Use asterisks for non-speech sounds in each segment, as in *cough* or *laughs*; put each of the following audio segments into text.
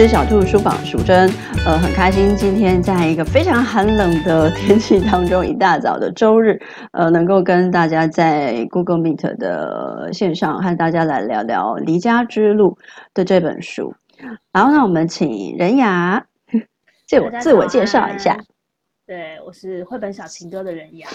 只小兔书房淑珍，呃，很开心今天在一个非常寒冷的天气当中，一大早的周日，呃，能够跟大家在 Google Meet 的线上和大家来聊聊《离家之路》的这本书。然后呢，我们请任雅 *laughs* 自我自我介绍一下。对，我是绘本小情歌的任雅，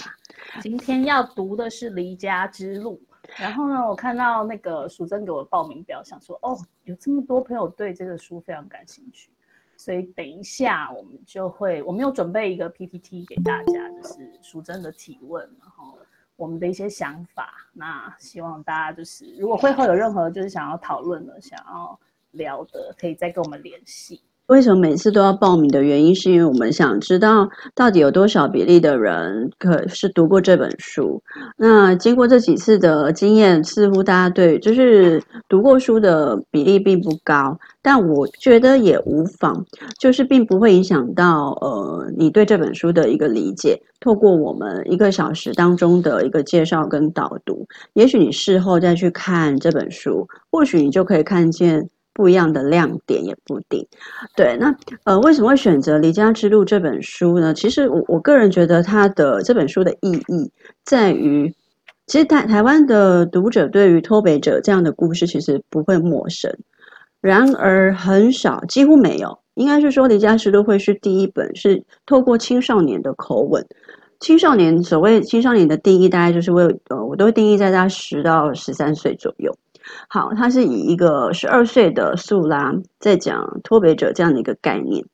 今天要读的是《离家之路》。然后呢，我看到那个淑珍给我的报名表，想说哦，有这么多朋友对这个书非常感兴趣，所以等一下我们就会，我们有准备一个 PPT 给大家，就是淑珍的提问，然后我们的一些想法。那希望大家就是，如果会后有任何就是想要讨论的、想要聊的，可以再跟我们联系。为什么每次都要报名的原因，是因为我们想知道到底有多少比例的人可是读过这本书。那经过这几次的经验，似乎大家对就是读过书的比例并不高，但我觉得也无妨，就是并不会影响到呃你对这本书的一个理解。透过我们一个小时当中的一个介绍跟导读，也许你事后再去看这本书，或许你就可以看见。不一样的亮点也不定，对，那呃，为什么会选择《离家之路》这本书呢？其实我我个人觉得，它的这本书的意义在于，其实台台湾的读者对于脱北者这样的故事其实不会陌生，然而很少，几乎没有，应该是说《离家之路》会是第一本是透过青少年的口吻，青少年所谓青少年的定义，大概就是为呃，我都定义在他十到十三岁左右。好，他是以一个十二岁的素拉在讲脱北者这样的一个概念，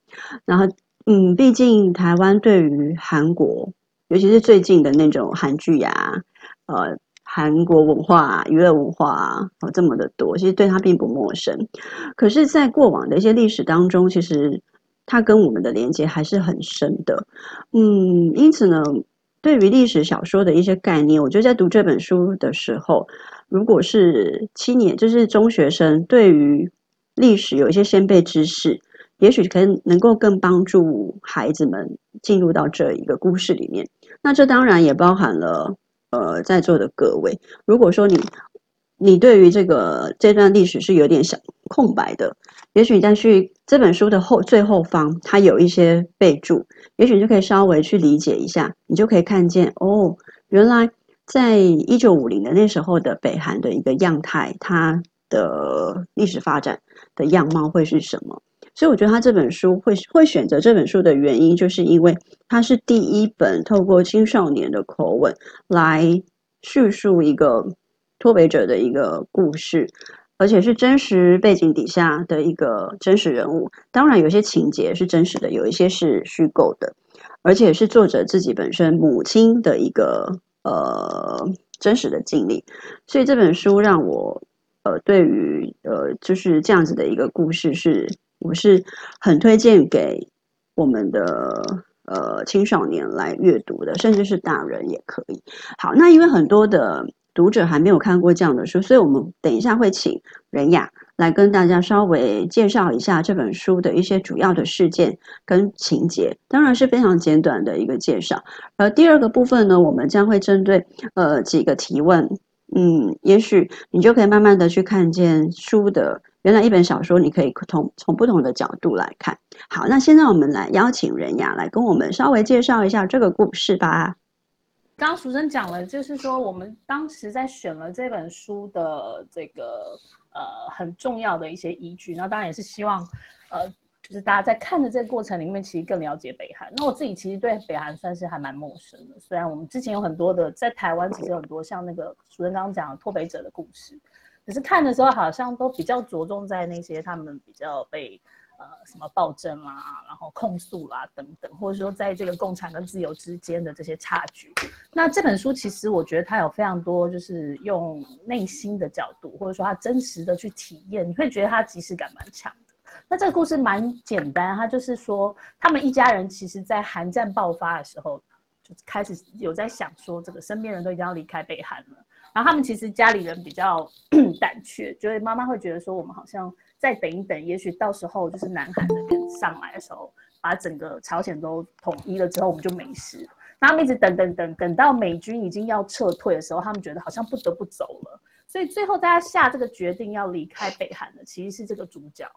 然后，嗯，毕竟台湾对于韩国，尤其是最近的那种韩剧呀，呃，韩国文化、娱乐文化啊，哦，这么的多，其实对他并不陌生。可是，在过往的一些历史当中，其实他跟我们的连接还是很深的。嗯，因此呢，对于历史小说的一些概念，我觉得在读这本书的时候。如果是七年，就是中学生，对于历史有一些先辈知识，也许可能能够更帮助孩子们进入到这一个故事里面。那这当然也包含了呃在座的各位。如果说你你对于这个这段历史是有点小空白的，也许你再去这本书的后最后方，它有一些备注，也许你就可以稍微去理解一下，你就可以看见哦，原来。在一九五零的那时候的北韩的一个样态，它的历史发展的样貌会是什么？所以我觉得他这本书会会选择这本书的原因，就是因为它是第一本透过青少年的口吻来叙述一个脱北者的一个故事，而且是真实背景底下的一个真实人物。当然，有些情节是真实的，有一些是虚构的，而且是作者自己本身母亲的一个。呃，真实的经历，所以这本书让我呃，对于呃，就是这样子的一个故事是，我是很推荐给我们的呃青少年来阅读的，甚至是大人也可以。好，那因为很多的读者还没有看过这样的书，所以我们等一下会请任雅。来跟大家稍微介绍一下这本书的一些主要的事件跟情节，当然是非常简短的一个介绍。而第二个部分呢，我们将会针对呃几个提问，嗯，也许你就可以慢慢的去看见书的原来一本小说，你可以从从不同的角度来看。好，那现在我们来邀请任雅来跟我们稍微介绍一下这个故事吧。刚刚淑珍讲了，就是说我们当时在选了这本书的这个。呃，很重要的一些依据，那当然也是希望，呃，就是大家在看的这个过程里面，其实更了解北韩。那我自己其实对北韩算是还蛮陌生的，虽然我们之前有很多的在台湾，其实有很多像那个淑珍刚刚讲的脱北者的故事，可是看的时候好像都比较着重在那些他们比较被。呃，什么暴政啊，然后控诉啦、等等，或者说在这个共产跟自由之间的这些差距。那这本书其实我觉得它有非常多，就是用内心的角度，或者说它真实的去体验，你会觉得它即视感蛮强的。那这个故事蛮简单，它就是说他们一家人其实，在韩战爆发的时候，就开始有在想说，这个身边人都已经要离开北韩了，然后他们其实家里人比较 *clears throat* 胆怯，就是妈妈会觉得说，我们好像。再等一等，也许到时候就是南韩那边上来的时候，把整个朝鲜都统一了之后，我们就没事。那他们一直等等等，等到美军已经要撤退的时候，他们觉得好像不得不走了。所以最后大家下这个决定要离开北韩的，其实是这个主角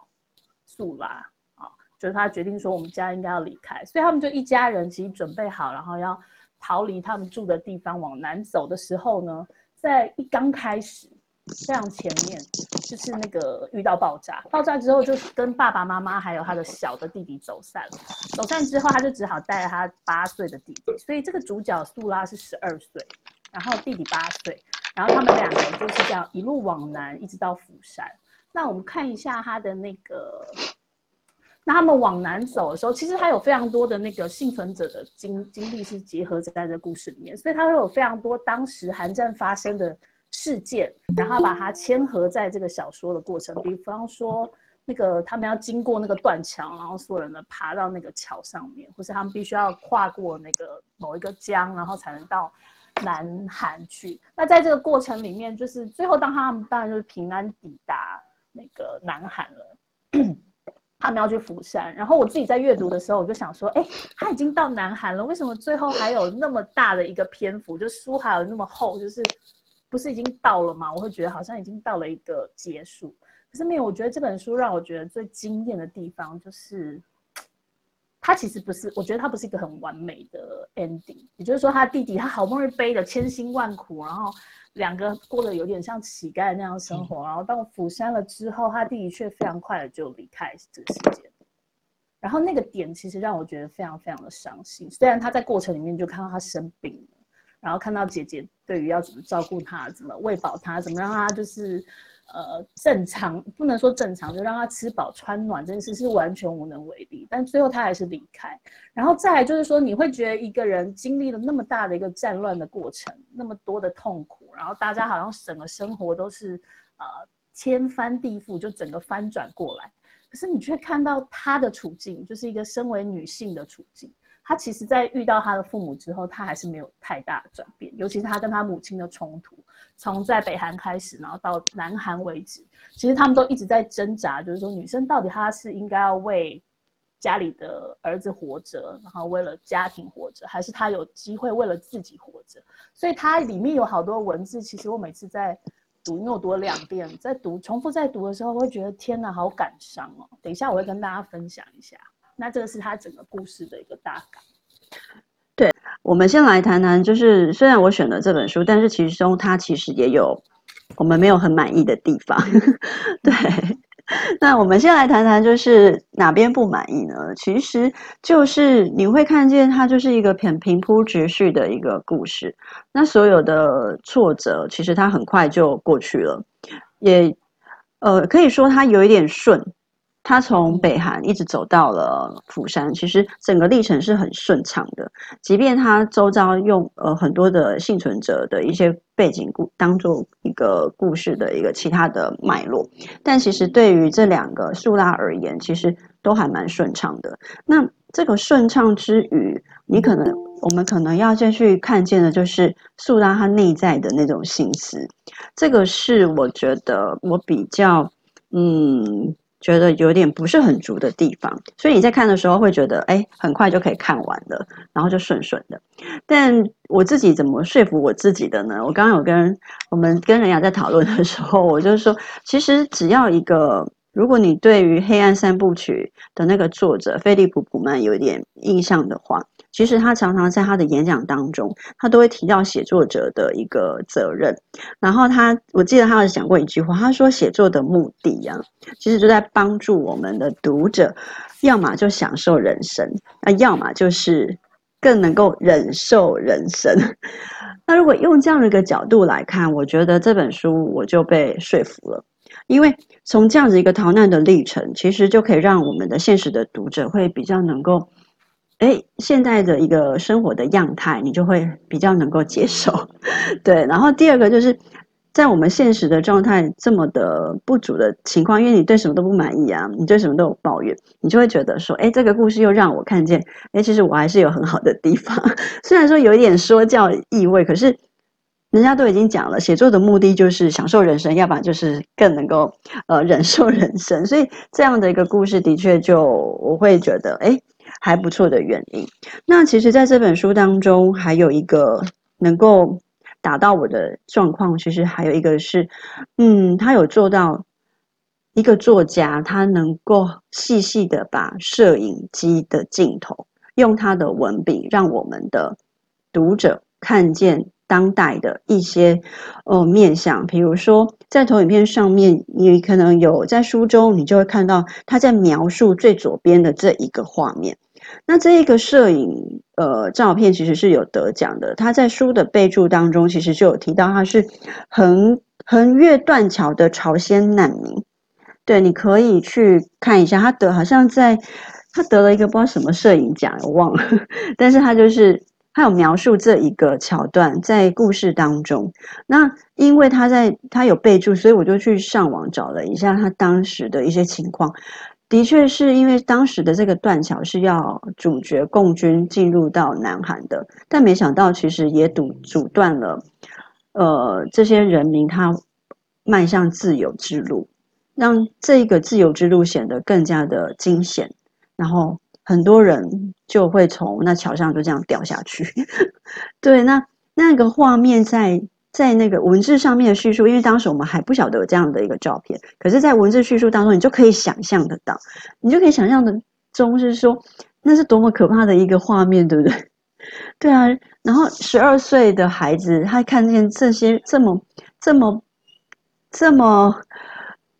素拉啊，就是他决定说我们家应该要离开，所以他们就一家人其实准备好，然后要逃离他们住的地方往南走的时候呢，在一刚开始非常前面就是那个遇到爆炸，爆炸之后就跟爸爸妈妈还有他的小的弟弟走散了，走散之后他就只好带着他八岁的弟弟，所以这个主角素拉是十二岁，然后弟弟八岁。然后他们两个就是这样一路往南，一直到釜山。那我们看一下他的那个，那他们往南走的时候，其实他有非常多的那个幸存者的经经历是结合在这故事里面，所以他会有非常多当时韩战发生的事件，然后把它牵合在这个小说的过程。比方说，那个他们要经过那个断桥，然后所有人呢爬到那个桥上面，或是他们必须要跨过那个某一个江，然后才能到。南韩去，那在这个过程里面，就是最后当他们当然就是平安抵达那个南韩了，他们要去釜山。然后我自己在阅读的时候，我就想说，哎，他已经到南韩了，为什么最后还有那么大的一个篇幅，就书还有那么厚，就是不是已经到了吗？我会觉得好像已经到了一个结束。可是没有，我觉得这本书让我觉得最惊艳的地方就是。他其实不是，我觉得他不是一个很完美的 ending。也就是说，他弟弟他好不容易背了千辛万苦，然后两个过得有点像乞丐那样生活，然后到釜山了之后，他弟弟却非常快的就离开这个世界。然后那个点其实让我觉得非常非常的伤心。虽然他在过程里面就看到他生病了，然后看到姐姐对于要怎么照顾他、怎么喂饱他、怎么让他就是。呃，正常不能说正常，就让他吃饱穿暖这件事是完全无能为力。但最后他还是离开。然后再来就是说，你会觉得一个人经历了那么大的一个战乱的过程，那么多的痛苦，然后大家好像整个生活都是呃天翻地覆，就整个翻转过来。可是你却看到他的处境，就是一个身为女性的处境。他其实，在遇到他的父母之后，他还是没有太大的转变。尤其是他跟他母亲的冲突，从在北韩开始，然后到南韩为止，其实他们都一直在挣扎，就是说女生到底她是应该要为家里的儿子活着，然后为了家庭活着，还是她有机会为了自己活着？所以它里面有好多文字，其实我每次在读，因为我读了两遍，在读重复在读的时候，会觉得天哪，好感伤哦。等一下我会跟大家分享一下。那这个是他整个故事的一个大纲。对，我们先来谈谈，就是虽然我选了这本书，但是其中它其实也有我们没有很满意的地方。*laughs* 对，那我们先来谈谈，就是哪边不满意呢？其实就是你会看见它就是一个很平铺直叙的一个故事，那所有的挫折其实它很快就过去了，也呃可以说它有一点顺。他从北韩一直走到了釜山，其实整个历程是很顺畅的。即便他周遭用呃很多的幸存者的一些背景故当做一个故事的一个其他的脉络，但其实对于这两个素拉而言，其实都还蛮顺畅的。那这个顺畅之余，你可能我们可能要再去看见的，就是素拉他内在的那种心思。这个是我觉得我比较嗯。觉得有点不是很足的地方，所以你在看的时候会觉得，哎，很快就可以看完了，然后就顺顺的。但我自己怎么说服我自己的呢？我刚刚有跟我们跟人家在讨论的时候，我就说，其实只要一个，如果你对于《黑暗三部曲》的那个作者菲利普·普曼有一点印象的话。其实他常常在他的演讲当中，他都会提到写作者的一个责任。然后他，我记得他有讲过一句话，他说：“写作的目的呀，其实就在帮助我们的读者，要么就享受人生，那要么就是更能够忍受人生。*laughs* ”那如果用这样的一个角度来看，我觉得这本书我就被说服了，因为从这样子一个逃难的历程，其实就可以让我们的现实的读者会比较能够。哎，现在的一个生活的样态，你就会比较能够接受，*laughs* 对。然后第二个就是在我们现实的状态这么的不足的情况，因为你对什么都不满意啊，你对什么都有抱怨，你就会觉得说，哎，这个故事又让我看见，哎，其实我还是有很好的地方。*laughs* 虽然说有一点说教意味，可是人家都已经讲了，写作的目的就是享受人生，要不然就是更能够呃忍受人生。所以这样的一个故事，的确就我会觉得，哎。还不错的原因。那其实，在这本书当中，还有一个能够达到我的状况，其实还有一个是，嗯，他有做到一个作家他能够细细的把摄影机的镜头，用他的文笔，让我们的读者看见当代的一些呃面向，比如说在投影片上面，你可能有在书中，你就会看到他在描述最左边的这一个画面。那这一个摄影呃照片其实是有得奖的，他在书的备注当中其实就有提到他是横横越断桥的朝鲜难民。对，你可以去看一下，他得好像在他得了一个不知道什么摄影奖，我忘了，*laughs* 但是他就是他有描述这一个桥段在故事当中。那因为他在他有备注，所以我就去上网找了一下他当时的一些情况。的确是因为当时的这个断桥是要主角共军进入到南韩的，但没想到其实也阻阻断了，呃，这些人民他迈向自由之路，让这个自由之路显得更加的惊险，然后很多人就会从那桥上就这样掉下去。*laughs* 对，那那个画面在。在那个文字上面的叙述，因为当时我们还不晓得有这样的一个照片，可是，在文字叙述当中，你就可以想象得到，你就可以想象的中是说，那是多么可怕的一个画面，对不对？*laughs* 对啊，然后十二岁的孩子，他看见这些这么、这么、这么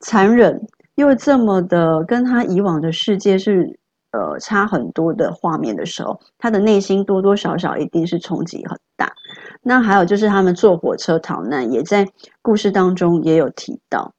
残忍，又这么的跟他以往的世界是呃差很多的画面的时候，他的内心多多少少一定是冲击很大。那还有就是他们坐火车逃难，也在故事当中也有提到。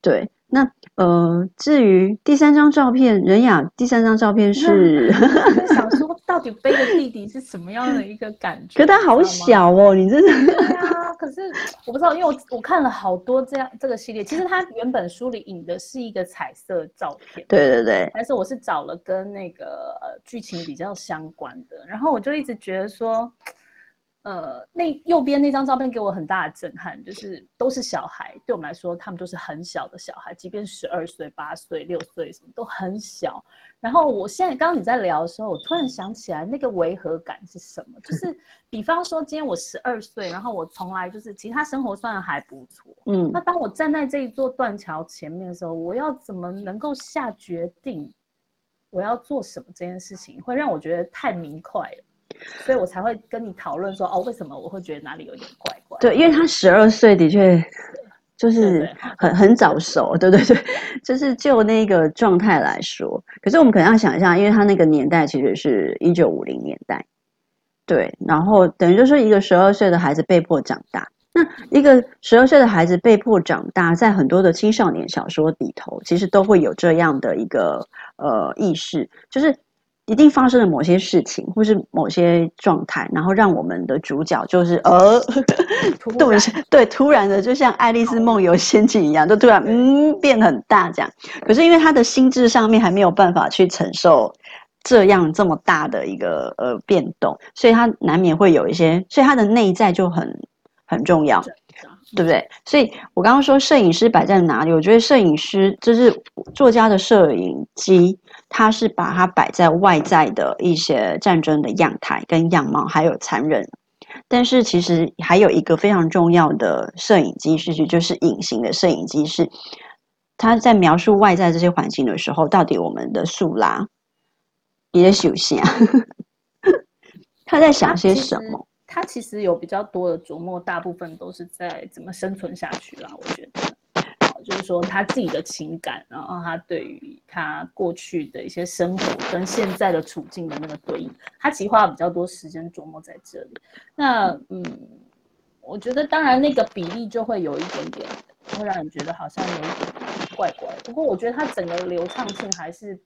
对，那呃，至于第三张照片，任雅，第三张照片是，*laughs* 到底背着弟弟是什么样的一个感觉？可他好小哦，你真的。对啊，可是我不知道，因为我我看了好多这样这个系列，其实他原本书里引的是一个彩色照片，对对对，但是我是找了跟那个呃剧情比较相关的，然后我就一直觉得说。呃，那右边那张照片给我很大的震撼，就是都是小孩，对我们来说，他们都是很小的小孩，即便十二岁、八岁、六岁，什么都很小。然后我现在刚刚你在聊的时候，我突然想起来，那个违和感是什么？就是 *laughs* 比方说，今天我十二岁，然后我从来就是其他生活算还不错，嗯，那当我站在这一座断桥前面的时候，我要怎么能够下决定我要做什么？这件事情会让我觉得太明快了。所以我才会跟你讨论说，哦，为什么我会觉得哪里有点怪怪？对，因为他十二岁的确就是很很早熟，对对对，就是就那个状态来说。可是我们可能要想一下，因为他那个年代其实是一九五零年代，对，然后等于就是一个十二岁的孩子被迫长大。那一个十二岁的孩子被迫长大，在很多的青少年小说里头，其实都会有这样的一个呃意识，就是。一定发生了某些事情，或是某些状态，然后让我们的主角就是呃 *laughs* *laughs* 对对，突然的，就像《爱丽丝梦游仙境》一样，就突然嗯变很大这样。可是因为他的心智上面还没有办法去承受这样这么大的一个呃变动，所以他难免会有一些，所以他的内在就很很重要。对不对？所以我刚刚说摄影师摆在哪里？我觉得摄影师就是作家的摄影机，他是把它摆在外在的一些战争的样态跟样貌，还有残忍。但是其实还有一个非常重要的摄影机，是就是隐形的摄影机，是他在描述外在这些环境的时候，到底我们的素拉也在休息啊？*laughs* 他在想些什么？他其实有比较多的琢磨，大部分都是在怎么生存下去啦。我觉得，就是说他自己的情感，然后他对于他过去的一些生活跟现在的处境的那个对应，他其实花了比较多时间琢磨在这里。那嗯，我觉得当然那个比例就会有一点点，会让人觉得好像有一点怪怪。不过我觉得他整个流畅性还是。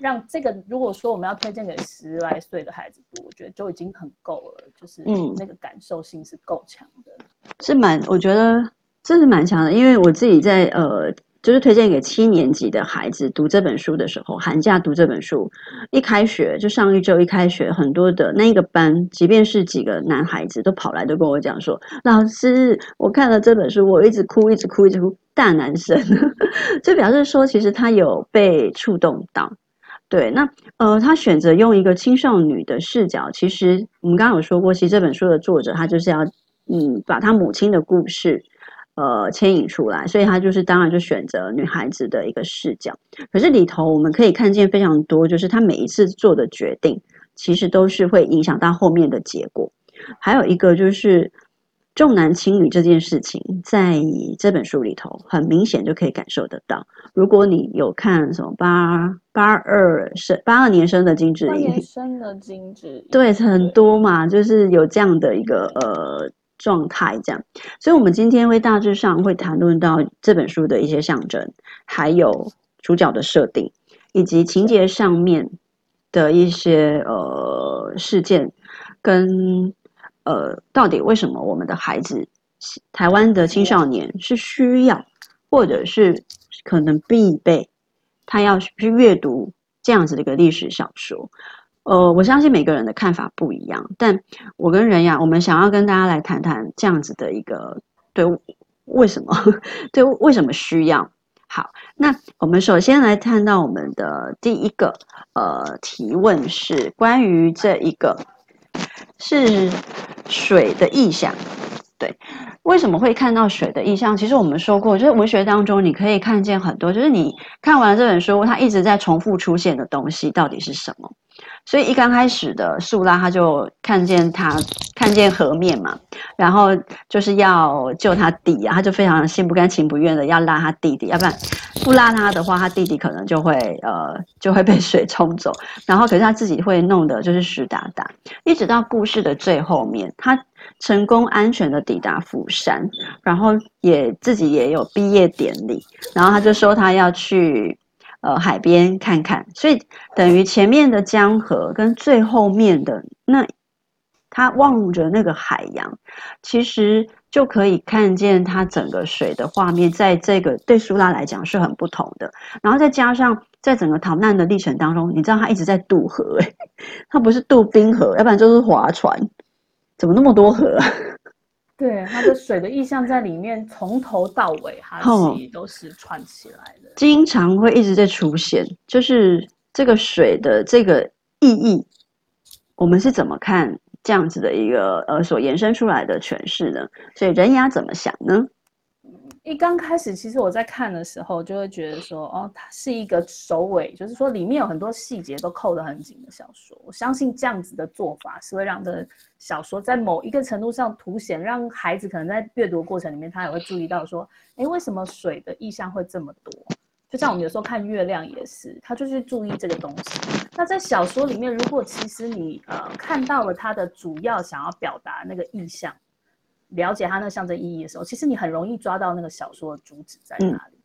让这个，如果说我们要推荐给十来岁的孩子读，我觉得就已经很够了，就是嗯，那个感受性是够强的，嗯、是蛮，我觉得这是蛮强的，因为我自己在呃，就是推荐给七年级的孩子读这本书的时候，寒假读这本书，一开学就上一周一开学，很多的那个班，即便是几个男孩子都跑来都跟我讲说，老师，我看了这本书，我一直哭，一直哭，一直哭，大男生，*laughs* 就表示说其实他有被触动到。对，那呃，他选择用一个青少女的视角。其实我们刚刚有说过，其实这本书的作者他就是要嗯，把他母亲的故事呃牵引出来，所以他就是当然就选择女孩子的一个视角。可是里头我们可以看见非常多，就是他每一次做的决定，其实都是会影响到后面的结果。还有一个就是。重男轻女这件事情，在这本书里头很明显就可以感受得到。如果你有看什么八八二生八二年生的金智英，八年生的金智英，对，很多嘛，就是有这样的一个呃状态，这样。所以，我们今天会大致上会谈论到这本书的一些象征，还有主角的设定，以及情节上面的一些呃事件跟。呃，到底为什么我们的孩子，台湾的青少年是需要，或者是可能必备，他要去阅读这样子的一个历史小说？呃，我相信每个人的看法不一样，但我跟仁雅，我们想要跟大家来谈谈这样子的一个对为什么 *laughs* 对为什么需要？好，那我们首先来看到我们的第一个呃提问是关于这一个。是水的意象，对，为什么会看到水的意象？其实我们说过，就是文学当中你可以看见很多，就是你看完这本书，它一直在重复出现的东西到底是什么？所以一刚开始的素拉，他就看见他看见河面嘛，然后就是要救他弟啊，他就非常心不甘情不愿的要拉他弟弟，要不然不拉他的话，他弟弟可能就会呃就会被水冲走，然后可是他自己会弄得就是湿哒哒，一直到故事的最后面，他成功安全的抵达釜山，然后也自己也有毕业典礼，然后他就说他要去。呃，海边看看，所以等于前面的江河跟最后面的那，他望着那个海洋，其实就可以看见他整个水的画面，在这个对苏拉来讲是很不同的。然后再加上在整个逃难的历程当中，你知道他一直在渡河，诶，他不是渡冰河，要不然就是划船，怎么那么多河啊？*laughs* 对，它的水的意象在里面，从头到尾，它其实都是串起来的，经常会一直在出现。就是这个水的这个意义，我们是怎么看这样子的一个呃所延伸出来的诠释呢？所以人牙怎么想呢？一刚开始，其实我在看的时候，就会觉得说，哦，它是一个首尾，就是说里面有很多细节都扣得很紧的小说。我相信这样子的做法是会让这小说在某一个程度上凸显，让孩子可能在阅读过程里面，他也会注意到说，诶，为什么水的意象会这么多？就像我们有时候看月亮也是，他就去注意这个东西。那在小说里面，如果其实你呃看到了它的主要想要表达那个意象。了解它那个象征意义的时候，其实你很容易抓到那个小说的主旨在哪里。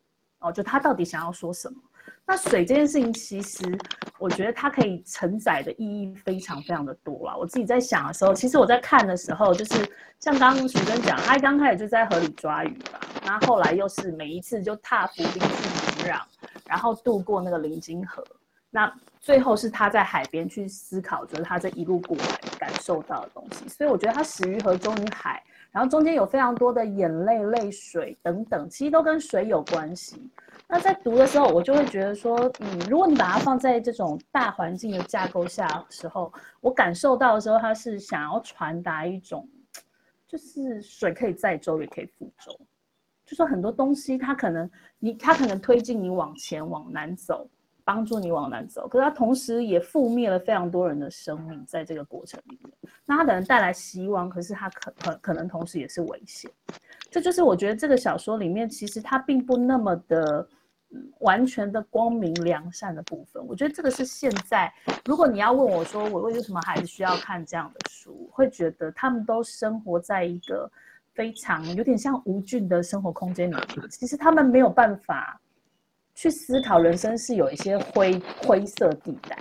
嗯、哦，就他到底想要说什么？那水这件事情，其实我觉得它可以承载的意义非常非常的多啦。我自己在想的时候，其实我在看的时候，就是像刚刚淑珍讲，他刚开始就在河里抓鱼吧，那后来又是每一次就踏浮冰去土壤，然后渡过那个林金河，那最后是他在海边去思考，就是他这一路过来感受到的东西。所以我觉得他始于河，终于海。然后中间有非常多的眼泪、泪水等等，其实都跟水有关系。那在读的时候，我就会觉得说，嗯，如果你把它放在这种大环境的架构下的时候，我感受到的时候，它是想要传达一种，就是水可以载舟，也可以覆舟，就说很多东西它可能你它可能推进你往前往南走。帮助你往南走，可是它同时也覆灭了非常多人的生命，在这个过程里面，那它可能带来希望，可是它可可可能同时也是危险。这就是我觉得这个小说里面其实它并不那么的、完全的光明良善的部分。我觉得这个是现在，如果你要问我说我为什么孩子需要看这样的书，会觉得他们都生活在一个非常有点像无菌的生活空间里面，其实他们没有办法。去思考人生是有一些灰灰色地带，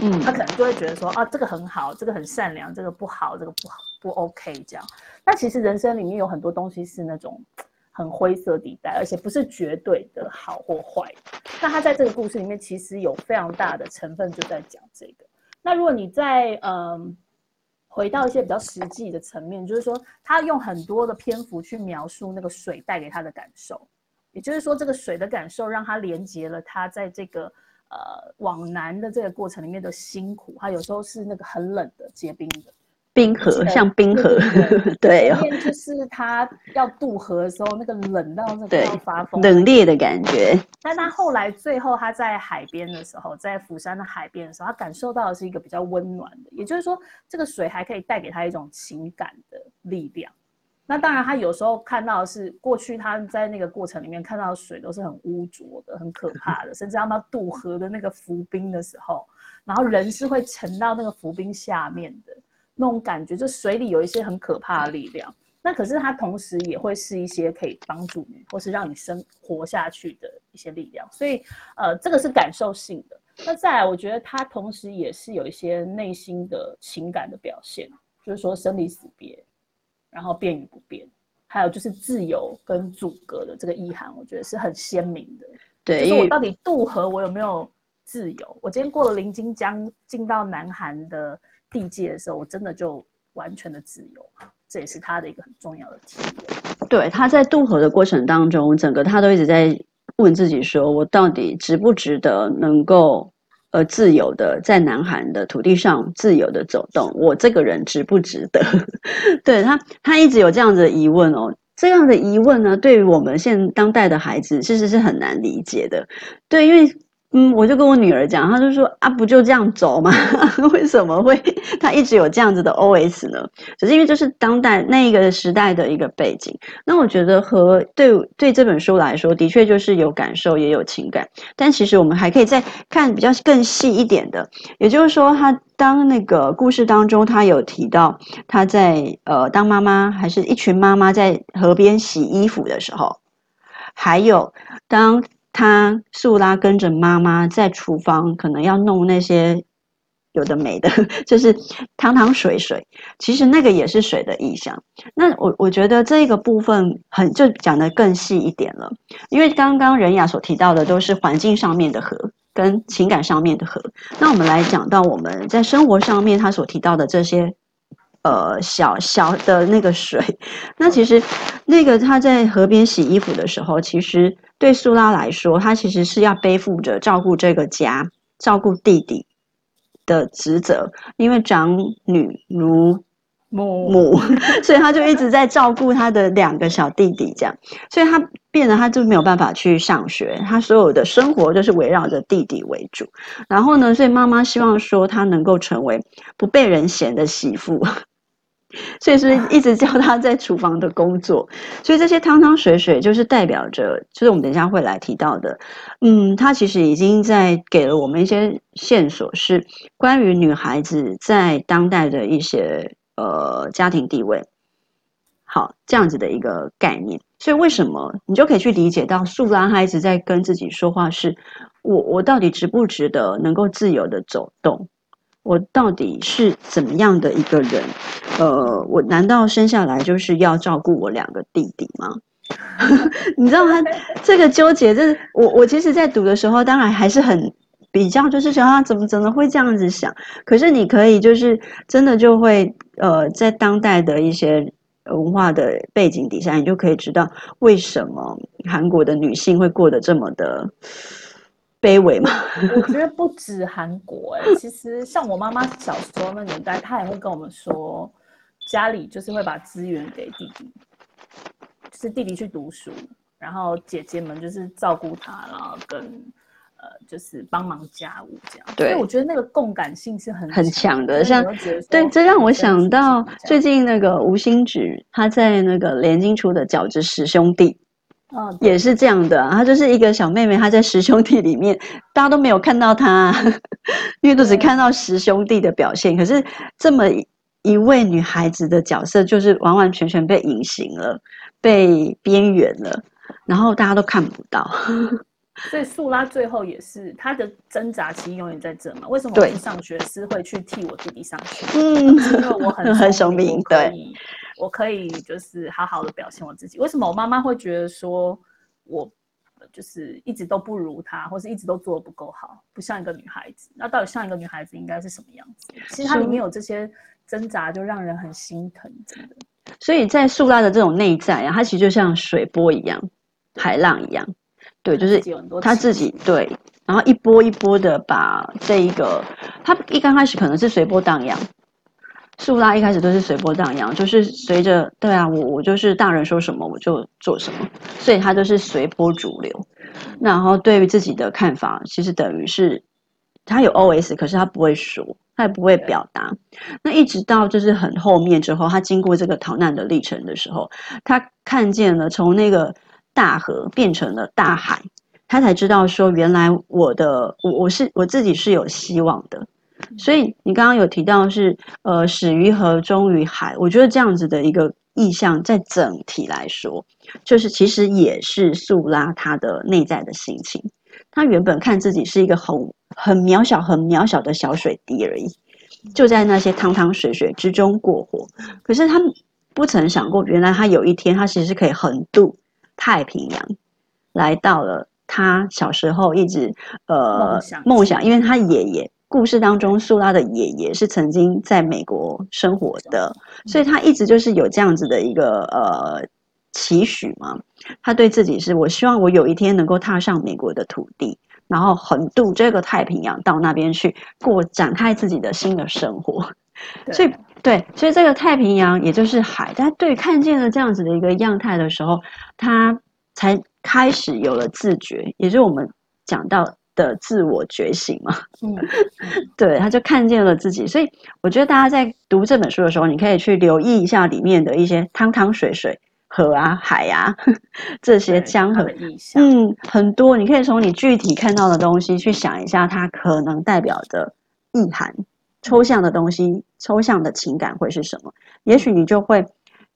嗯，他可能就会觉得说啊，这个很好，这个很善良，这个不好，这个不好不 OK 这样。那其实人生里面有很多东西是那种很灰色地带，而且不是绝对的好或坏。那他在这个故事里面其实有非常大的成分就在讲这个。那如果你在嗯回到一些比较实际的层面，就是说他用很多的篇幅去描述那个水带给他的感受。也就是说，这个水的感受让他连接了他在这个呃往南的这个过程里面的辛苦。他有时候是那个很冷的结冰的冰河像冰河，对，*laughs* 后面就是他要渡河的时候，那个冷到那个要发疯，冷冽的感觉。但他后来最后他在海边的时候，在釜山的海边的时候，他感受到的是一个比较温暖的，也就是说，这个水还可以带给他一种情感的力量。那当然，他有时候看到的是过去他在那个过程里面看到的水都是很污浊的、很可怕的，甚至他们渡河的那个浮冰的时候。然后人是会沉到那个浮冰下面的那种感觉，就水里有一些很可怕的力量。那可是它同时也会是一些可以帮助你或是让你生活下去的一些力量。所以，呃，这个是感受性的。那再来，我觉得它同时也是有一些内心的情感的表现，就是说生离死别，然后变与不变，还有就是自由跟阻隔的这个意涵，我觉得是很鲜明的。对，就是我到底渡河，我有没有？自由。我今天过了临津江，进到南韩的地界的时候，我真的就完全的自由。这也是他的一个很重要的体验。对，他在渡河的过程当中，整个他都一直在问自己说：我到底值不值得能够呃自由的在南韩的土地上自由的走动？我这个人值不值得？*laughs* 对他，他一直有这样子的疑问哦。这样的疑问呢，对于我们现当代的孩子，其实是很难理解的。对，因为。嗯，我就跟我女儿讲，她就说啊，不就这样走吗？*laughs* 为什么会 *laughs* 她一直有这样子的 OS 呢？只是因为这是当代那一个时代的一个背景。那我觉得和对对这本书来说，的确就是有感受也有情感。但其实我们还可以再看比较更细一点的，也就是说，她当那个故事当中，她有提到她在呃当妈妈，还是一群妈妈在河边洗衣服的时候，还有当。他素拉跟着妈妈在厨房，可能要弄那些有的没的，*laughs* 就是汤汤水水。其实那个也是水的意象。那我我觉得这个部分很就讲的更细一点了，因为刚刚仁雅所提到的都是环境上面的和跟情感上面的和。那我们来讲到我们在生活上面他所提到的这些。呃，小小的那个水，*laughs* 那其实那个他在河边洗衣服的时候，其实对苏拉来说，他其实是要背负着照顾这个家、照顾弟弟的职责，因为长女如母母，*laughs* 所以他就一直在照顾他的两个小弟弟，这样，所以他变得他就没有办法去上学，他所有的生活就是围绕着弟弟为主。然后呢，所以妈妈希望说他能够成为不被人嫌的媳妇。所以是一直叫他在厨房的工作，所以这些汤汤水水就是代表着，就是我们等一下会来提到的，嗯，他其实已经在给了我们一些线索，是关于女孩子在当代的一些呃家庭地位，好，这样子的一个概念。所以为什么你就可以去理解到素拉她一直在跟自己说话是，是我我到底值不值得能够自由的走动？我到底是怎么样的一个人？呃，我难道生下来就是要照顾我两个弟弟吗？*laughs* 你知道他这个纠结，这我我其实，在读的时候，当然还是很比较，就是想他怎么怎么会这样子想。可是你可以就是真的就会呃，在当代的一些文化的背景底下，你就可以知道为什么韩国的女性会过得这么的。卑微吗？我觉得不止韩国哎、欸，*laughs* 其实像我妈妈小时候那年代，她也会跟我们说，家里就是会把资源给弟弟，就是弟弟去读书，然后姐姐们就是照顾他，然后跟呃就是帮忙家务这样。对，所以我觉得那个共感性是很很强的，像对，这让我想到最近那个吴欣芷，她在那个联经出的《饺子十兄弟》。哦，也是这样的，她就是一个小妹妹，她在十兄弟里面，*laughs* 大家都没有看到她，*laughs* 因为都只看到十兄弟的表现。可是这么一位女孩子的角色，就是完完全全被隐形了，被边缘了，然后大家都看不到。所以素拉最后也是她的挣扎，其实永远在这嘛。为什么我去上学是会去替我弟弟上学？嗯，因为我很 *laughs* 很聪明，对。我可以就是好好的表现我自己。为什么我妈妈会觉得说我就是一直都不如她，或是一直都做的不够好，不像一个女孩子？那到底像一个女孩子应该是什么样子？其实它里面有这些挣扎，就让人很心疼，真的。所以在素拉的这种内在啊，它其实就像水波一样，海浪一样，对，就是他自己对，然后一波一波的把这一个，他一刚开始可能是随波荡漾。素拉一开始都是随波荡漾，就是随着对啊，我我就是大人说什么我就做什么，所以他就是随波逐流。然后对于自己的看法，其实等于是他有 OS，可是他不会说，他也不会表达。那一直到就是很后面之后，他经过这个逃难的历程的时候，他看见了从那个大河变成了大海，他才知道说，原来我的我我是我自己是有希望的。所以你刚刚有提到是呃始于河终于海，我觉得这样子的一个意象，在整体来说，就是其实也是素拉他的内在的心情。他原本看自己是一个很很渺小、很渺小的小水滴而已，就在那些汤汤水水之中过活。可是他不曾想过，原来他有一天，他其实是可以横渡太平洋，来到了他小时候一直呃梦想，想，因为他爷爷。故事当中，苏拉的爷爷是曾经在美国生活的，所以他一直就是有这样子的一个呃期许嘛。他对自己是，我希望我有一天能够踏上美国的土地，然后横渡这个太平洋到那边去过，展开自己的新的生活。*laughs* 所以，对，所以这个太平洋也就是海，他对看见了这样子的一个样态的时候，他才开始有了自觉，也就是我们讲到。的自我觉醒嘛，嗯，*laughs* 对，他就看见了自己，所以我觉得大家在读这本书的时候，你可以去留意一下里面的一些汤汤水水、河啊、海啊 *laughs* 这些江河，嗯，很多，你可以从你具体看到的东西去想一下，它可能代表的意涵，抽象的东西、抽象的情感会是什么？也许你就会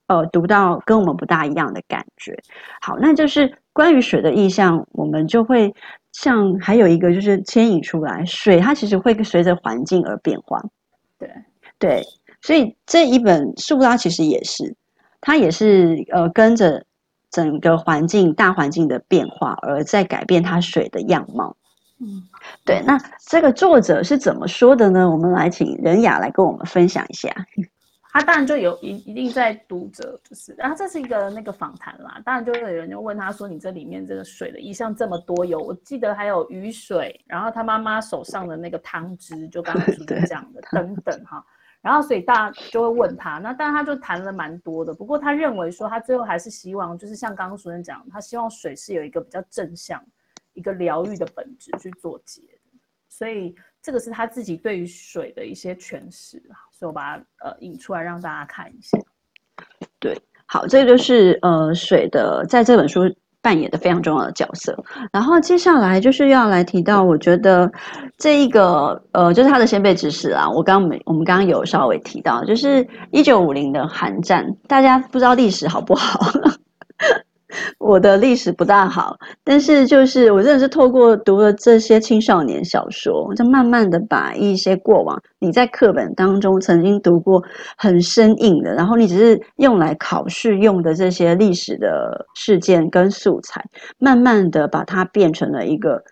呃读到跟我们不大一样的感觉。好，那就是关于水的意象，我们就会。像还有一个就是牵引出来，水它其实会随着环境而变化，对对，所以这一本素拉其实也是，它也是呃跟着整个环境大环境的变化而在改变它水的样貌。嗯，对，那这个作者是怎么说的呢？我们来请任雅来跟我们分享一下。*laughs* 他当然就有一一定在读者，就是，然后这是一个那个访谈啦。当然就有人就问他说：“你这里面这个水的意象这么多，有我记得还有雨水，然后他妈妈手上的那个汤汁，就刚刚主持人讲的等等哈。”然后所以大家就会问他，那当然他就谈了蛮多的。不过他认为说，他最后还是希望，就是像刚刚主持人讲，他希望水是有一个比较正向、一个疗愈的本质去做结。所以这个是他自己对于水的一些诠释。所以我把它呃引出来让大家看一下。对，好，这个就是呃水的在这本书扮演的非常重要的角色。然后接下来就是要来提到，我觉得这一个呃就是他的先辈知识啊。我刚刚我们刚刚有稍微提到，就是一九五零的韩战，大家不知道历史好不好？*laughs* 我的历史不大好，但是就是我真的是透过读了这些青少年小说，就慢慢的把一些过往你在课本当中曾经读过很生硬的，然后你只是用来考试用的这些历史的事件跟素材，慢慢的把它变成了一个。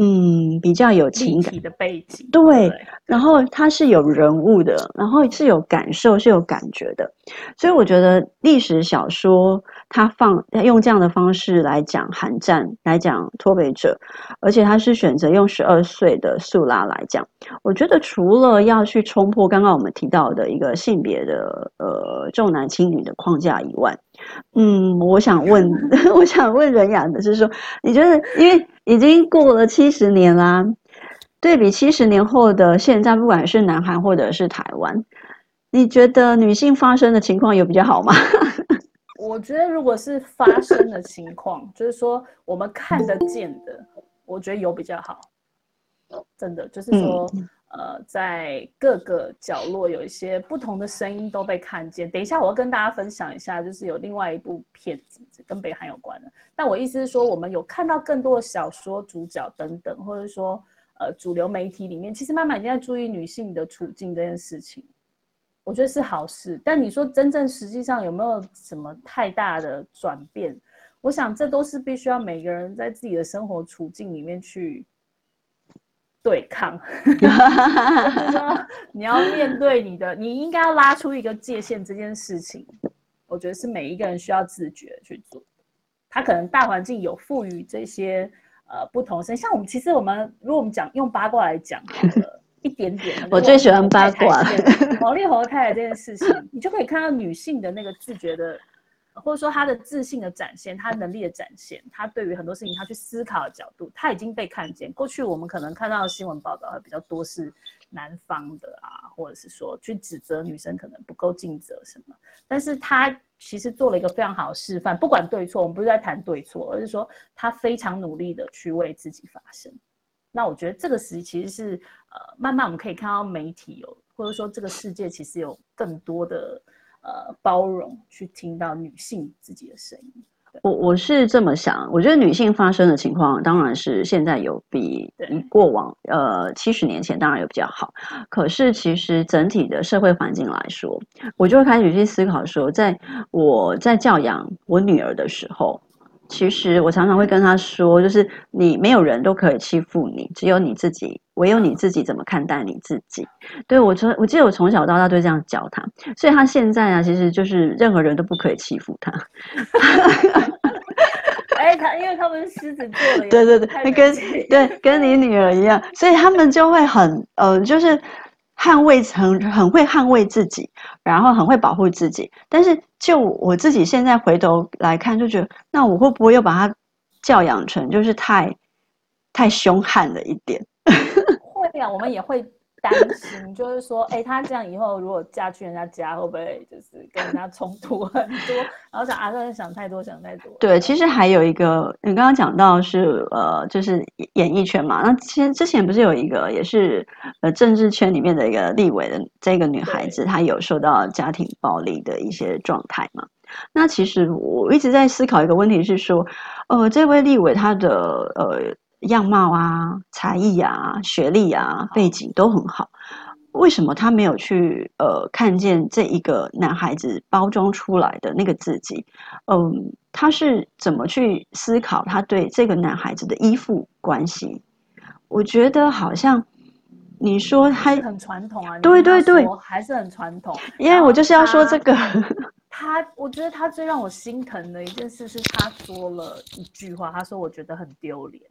嗯，比较有情感的背景，对，对，然后它是有人物的，然后是有感受，是有感觉的，所以我觉得历史小说它放他用这样的方式来讲韩战，来讲脱北者，而且他是选择用十二岁的素拉来讲，我觉得除了要去冲破刚刚我们提到的一个性别的呃重男轻女的框架以外，嗯，我想问，*laughs* 我想问任雅的是说，你觉得因为。已经过了七十年啦，对比七十年后的现在，不管是南韩或者是台湾，你觉得女性发生的情况有比较好吗？我觉得如果是发生的情况，就是说我们看得见的，我觉得有比较好，真的就是说。嗯呃，在各个角落有一些不同的声音都被看见。等一下，我要跟大家分享一下，就是有另外一部片子跟北韩有关的。但我意思是说，我们有看到更多的小说主角等等，或者说呃主流媒体里面，其实慢慢已经在注意女性的处境这件事情。我觉得是好事。但你说真正实际上有没有什么太大的转变？我想这都是必须要每个人在自己的生活处境里面去。对抗，*laughs* 你要面对你的，你应该要拉出一个界限，这件事情，我觉得是每一个人需要自觉去做。他可能大环境有赋予这些呃不同声，像我们其实我们如果我们讲用八卦来讲，一点点。我最喜欢八卦，毛利侯太太这件事情，你就可以看到女性的那个自觉的。或者说她的自信的展现，她能力的展现，她对于很多事情她去思考的角度，她已经被看见。过去我们可能看到的新闻报道比较多是男方的啊，或者是说去指责女生可能不够尽责什么。但是她其实做了一个非常好的示范，不管对错，我们不是在谈对错，而是说他非常努力的去为自己发声。那我觉得这个时其实是呃，慢慢我们可以看到媒体有，或者说这个世界其实有更多的。呃，包容去听到女性自己的声音。我我是这么想，我觉得女性发生的情况，当然是现在有比过往呃七十年前当然有比较好。可是其实整体的社会环境来说，我就会开始去思考说，在我在教养我女儿的时候。其实我常常会跟他说，就是你没有人都可以欺负你，只有你自己，唯有你自己怎么看待你自己。对，我从我记得我从小到大都这样教他，所以他现在啊，其实就是任何人都不可以欺负他。*laughs* 哎，他因为他们是狮子座的，*laughs* 对对对，跟对跟你女儿一样，所以他们就会很呃，就是。捍卫很很会捍卫自己，然后很会保护自己。但是就我自己现在回头来看，就觉得那我会不会又把他教养成就是太太凶悍了一点？*laughs* 会啊，我们也会。担心就是说，哎、欸，她这样以后如果嫁去人家家，会不会就是跟人家冲突很多？*laughs* 然后想啊，真的想太多，想太多。对，其实还有一个，你刚刚讲到是呃，就是演艺圈嘛。那其实之前不是有一个也是呃政治圈里面的一个立委的这个女孩子，她有受到家庭暴力的一些状态嘛？那其实我一直在思考一个问题是说，呃，这位立委她的呃。样貌啊，才艺啊，学历啊，背景都很好，为什么他没有去呃看见这一个男孩子包装出来的那个自己？嗯，他是怎么去思考他对这个男孩子的依附关系？我觉得好像你说他很传统啊，对对对，还是很传统。因为我就是要说这个。他，我觉得他最让我心疼的一件事是他说了一句话，他说我觉得很丢脸。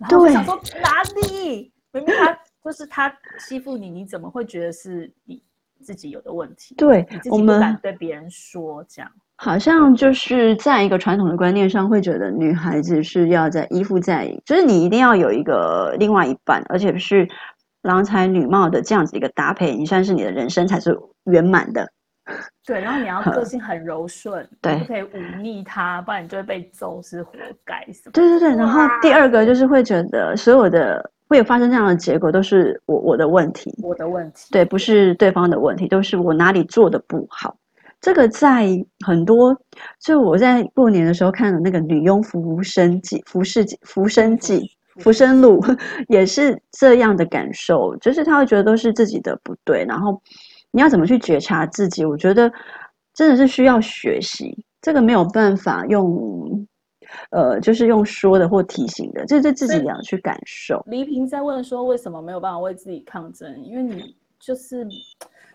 然后我想说哪里？明明他就是他欺负你，你怎么会觉得是你自己有的问题？对，你自己不敢对别人说这样。好像就是在一个传统的观念上，会觉得女孩子是要在依附在，就是你一定要有一个另外一半，而且是郎才女貌的这样子一个搭配，你算是你的人生才是圆满的。对，然后你要个性很柔顺，对，不可以忤逆他，不然你就会被揍，是活该什么？对对对。然后第二个就是会觉得所有的会有发生这样的结果都是我我的问题，我的问题，对，不是对方的问题，都是我哪里做的不好。这个在很多，就我在过年的时候看的那个《女佣浮生记》、《浮世记》、《浮生记》、《浮生录 *laughs*》，也是这样的感受，就是他会觉得都是自己的不对，然后。你要怎么去觉察自己？我觉得真的是需要学习，这个没有办法用，呃，就是用说的或提醒的，这是自己要去感受。黎平在问说，为什么没有办法为自己抗争？因为你就是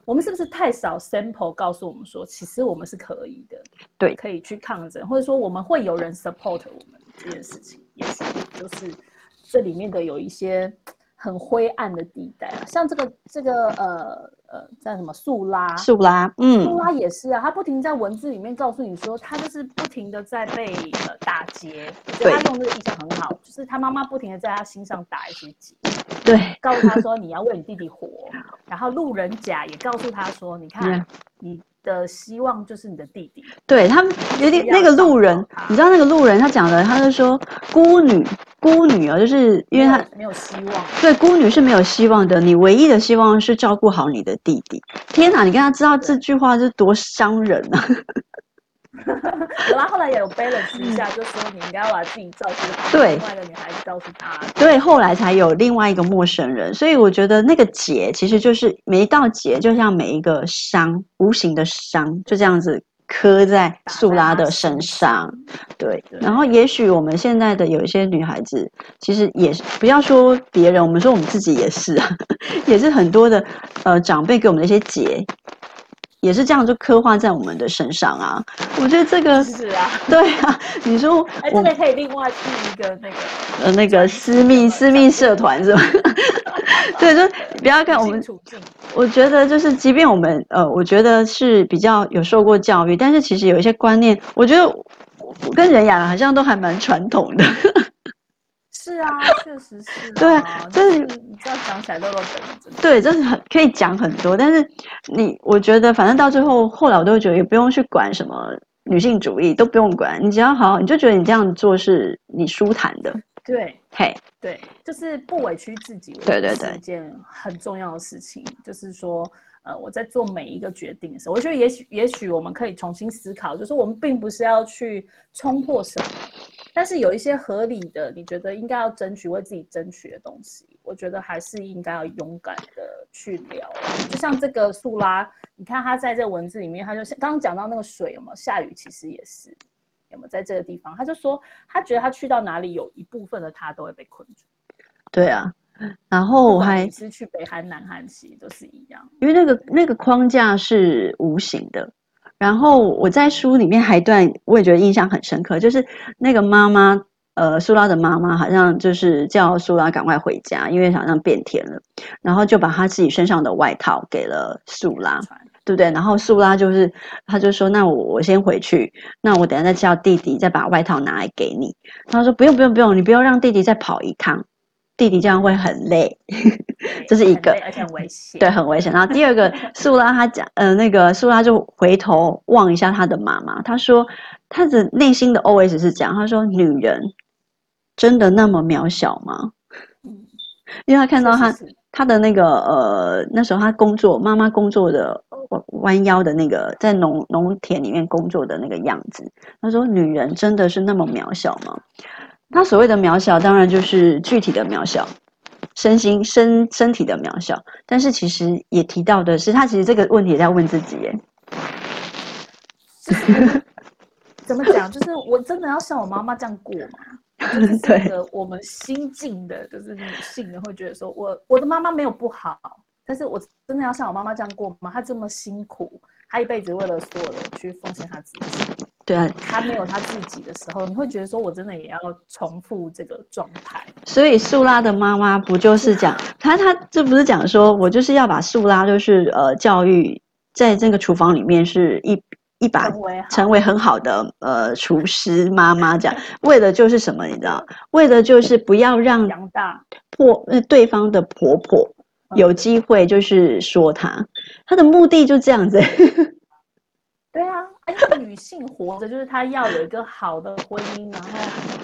我们是不是太少 sample 告诉我们说，其实我们是可以的，对，可以去抗争，或者说我们会有人 support 我们这件事情，也许就是这里面的有一些。很灰暗的地带啊，像这个这个呃呃叫什么素拉？素拉，嗯，素拉也是啊，他不停在文字里面告诉你说，他就是不停的在被呃打结，我觉得他用这个意象很好，就是他妈妈不停的在他心上打一些结，对，*laughs* 告诉他说你要为你弟弟活，然后路人甲也告诉他说，你看、嗯、你的希望就是你的弟弟，对他们有点那个路人，你知道那个路人他讲的，他就说孤女。孤女啊，就是因为他没有希望。对，孤女是没有希望的。你唯一的希望是照顾好你的弟弟。天哪，你跟他知道这句话是多伤人啊！*laughs* 然后后来也有 balance 一下，就说你应该要把自己照顾好。对，另外一个女孩子告诉他。对，后来才有另外一个陌生人。所以我觉得那个结其实就是每一道结，就像每一个伤，无形的伤，就这样子。刻在素拉的身上，对。然后，也许我们现在的有一些女孩子，其实也是不要说别人，我们说我们自己也是啊，*laughs* 也是很多的呃长辈给我们的一些结，也是这样就刻画在我们的身上啊。我觉得这个是啊，*laughs* 对啊。你说，哎，这个可以另外去一个那个呃那个私密私密社团是吧？*laughs* 对，就不要看我们，我觉得就是，即便我们呃，我觉得是比较有受过教育，但是其实有一些观念，我觉得我跟人雅好像都还蛮传统的。是啊，确实是。*laughs* 对啊，就是你知道讲起来都都等对，就是很可以讲很多，但是你我觉得反正到最后，后来我都会觉得也不用去管什么女性主义，都不用管，你只要好，你就觉得你这样做是你舒坦的。*laughs* 对，嘿，对，就是不委屈自己，对对对，一件很重要的事情。就是说，呃，我在做每一个决定的时候，我觉得也许，也许我们可以重新思考，就是我们并不是要去冲破什么，但是有一些合理的，你觉得应该要争取、为自己争取的东西，我觉得还是应该要勇敢的去聊。就像这个素拉，你看他在这个文字里面，他就刚刚讲到那个水有没有下雨，其实也是。有没有在这个地方？他就说，他觉得他去到哪里，有一部分的他都会被困住。对啊，然后我还是去北韩、南韩，其实都是一样，因为那个那个框架是无形的。然后我在书里面还一段，我也觉得印象很深刻，就是那个妈妈，呃，苏拉的妈妈好像就是叫苏拉赶快回家，因为好像变天了，然后就把他自己身上的外套给了苏拉。对不对？然后苏拉就是，他就说：“那我我先回去，那我等下再叫弟弟再把外套拿来给你。”他说：“不用不用不用，你不要让弟弟再跑一趟，弟弟这样会很累。” *laughs* 这是一个，而且很危险。对，很危险。然后第二个，*laughs* 素拉他讲，呃，那个素拉就回头望一下他的妈妈，他说他的内心的 OS 是这样，他说：“女人真的那么渺小吗？”嗯，因为他看到他。他的那个呃，那时候他工作，妈妈工作的弯腰的那个，在农农田里面工作的那个样子。他说：“女人真的是那么渺小吗？”他所谓的渺小，当然就是具体的渺小，身心身身体的渺小。但是其实也提到的是，他其实这个问题也在问自己耶。*laughs* 怎么讲？就是我真的要像我妈妈这样过吗？就是 *laughs* 这个我们心境的，就是女性的会觉得说，我我的妈妈没有不好，但是我真的要像我妈妈这样过吗？她这么辛苦，她一辈子为了所有人去奉献她自己。对啊，他没有他自己的时候，你会觉得说我真的也要重复这个状态。所以素拉的妈妈不就是讲，她她这不是讲说我就是要把素拉就是呃教育在这个厨房里面是一。一把成为很好的呃厨师妈妈，这样为的就是什么？你知道，为的就是不要让婆呃对方的婆婆有机会就是说她，她的目的就这样子。*laughs* 对啊，哎，女性活着就是她要有一个好的婚姻，然后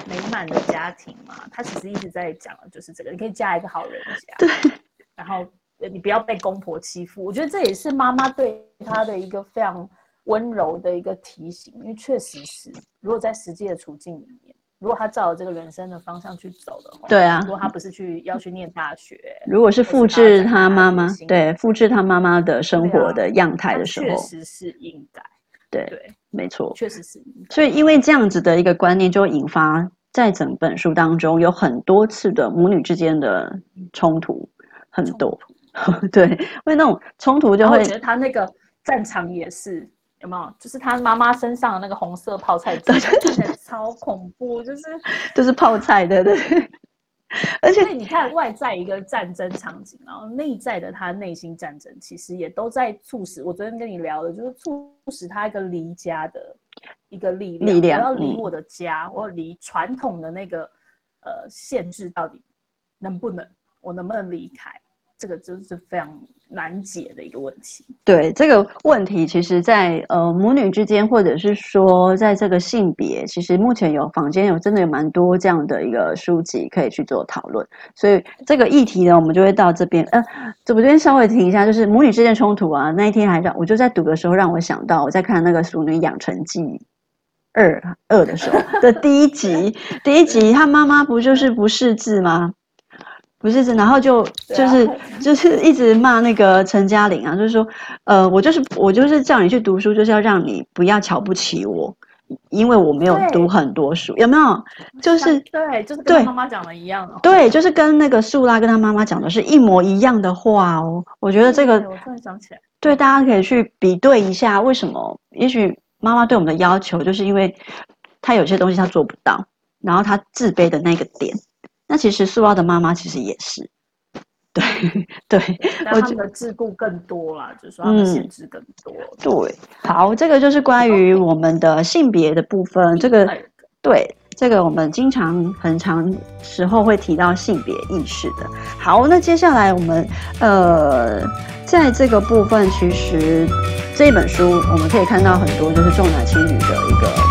美满的家庭嘛。她其实一直在讲的就是这个，你可以嫁一个好人家，对，然后你不要被公婆欺负。我觉得这也是妈妈对她的一个非常。温柔的一个提醒，因为确实是，如果在实际的处境里面，如果她照着这个人生的方向去走的话，对啊，如果她不是去要去念大学，如果是复制她妈妈，对，复制她妈妈的生活的样态的时候，确实是应该，对对，没错，确实是。所以因为这样子的一个观念，就引发在整本书当中有很多次的母女之间的冲突，很多，*laughs* 对，因为那种冲突就会，我觉得他那个战场也是。有没有？就是他妈妈身上的那个红色泡菜，看起来超恐怖，就是就是泡菜对，对。*laughs* 而且你看，外在一个战争场景，然后内在的他内心战争，其实也都在促使。我昨天跟你聊的，就是促使他一个离家的一个力量。力量，我要离我的家，嗯、我要离传统的那个呃限制，到底能不能？我能不能离开？这个就是非常难解的一个问题。对，这个问题，其实在，呃母女之间，或者是说在这个性别，其实目前有坊间有真的有蛮多这样的一个书籍可以去做讨论。所以这个议题呢，我们就会到这边。呃，这边稍微停一下，就是母女之间冲突啊。那一天还让我就在读的时候，让我想到我在看那个《俗女养成记二》二的时候的第一集，*laughs* 第一集他妈妈不就是不识字吗？不是，然后就就是就是一直骂那个陈嘉玲啊，就是说，呃，我就是我就是叫你去读书，就是要让你不要瞧不起我，因为我没有读很多书，有没有？就是对，就是跟妈妈讲的一样的。对，就是跟那个素拉跟他妈妈讲的是一模一样的话哦。我觉得这个，我突然想起来，对，大家可以去比对一下，为什么？也许妈妈对我们的要求，就是因为她有些东西她做不到，然后她自卑的那个点。那其实素拉的妈妈其实也是，对对，但他们的桎梏更多啦，就是说他们限制更多。嗯、对，好，这个就是关于我们的性别的部分。这个对，这个我们经常很长时候会提到性别意识的。好，那接下来我们呃，在这个部分，其实这本书我们可以看到很多就是重男轻女的一个。